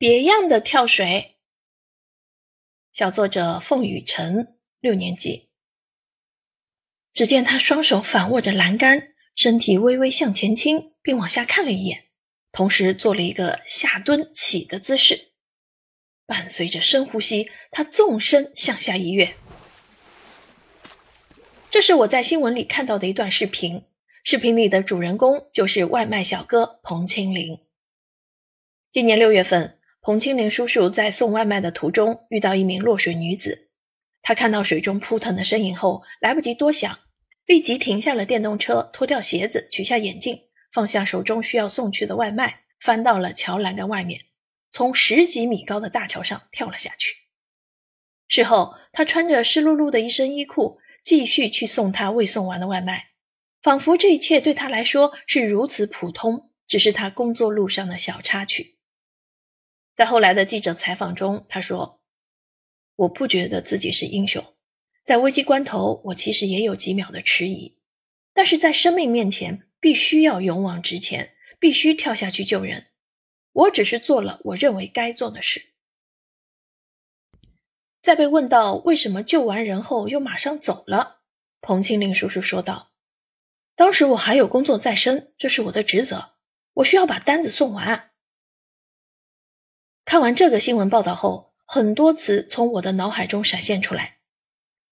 别样的跳水。小作者凤雨晨，六年级。只见他双手反握着栏杆，身体微微向前倾，并往下看了一眼，同时做了一个下蹲起的姿势。伴随着深呼吸，他纵身向下一跃。这是我在新闻里看到的一段视频，视频里的主人公就是外卖小哥彭清林。今年六月份。彭清林叔叔在送外卖的途中遇到一名落水女子，他看到水中扑腾的身影后，来不及多想，立即停下了电动车，脱掉鞋子，取下眼镜，放下手中需要送去的外卖，翻到了桥栏杆外面，从十几米高的大桥上跳了下去。事后，他穿着湿漉漉的一身衣裤，继续去送他未送完的外卖，仿佛这一切对他来说是如此普通，只是他工作路上的小插曲。在后来的记者采访中，他说：“我不觉得自己是英雄，在危机关头，我其实也有几秒的迟疑，但是在生命面前，必须要勇往直前，必须跳下去救人。我只是做了我认为该做的事。”在被问到为什么救完人后又马上走了，彭清林叔叔说道：“当时我还有工作在身，这是我的职责，我需要把单子送完。”看完这个新闻报道后，很多词从我的脑海中闪现出来：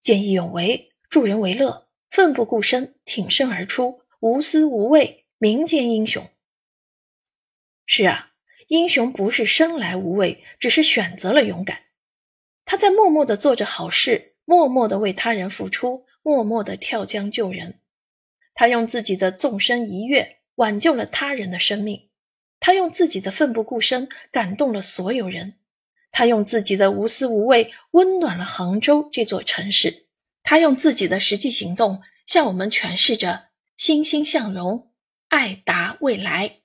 见义勇为、助人为乐、奋不顾身、挺身而出、无私无畏、民间英雄。是啊，英雄不是生来无畏，只是选择了勇敢。他在默默的做着好事，默默的为他人付出，默默的跳江救人。他用自己的纵身一跃，挽救了他人的生命。他用自己的奋不顾身感动了所有人，他用自己的无私无畏温暖了杭州这座城市，他用自己的实际行动向我们诠释着欣欣向荣、爱达未来。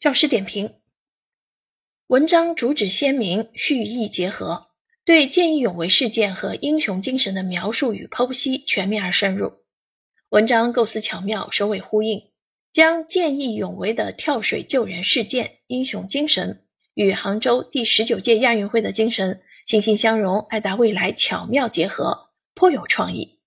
教师点评：文章主旨鲜明，蓄意结合，对见义勇为事件和英雄精神的描述与剖析全面而深入。文章构思巧妙，首尾呼应。将见义勇为的跳水救人事件、英雄精神与杭州第十九届亚运会的精神“欣欣相融、爱达未来”巧妙结合，颇有创意。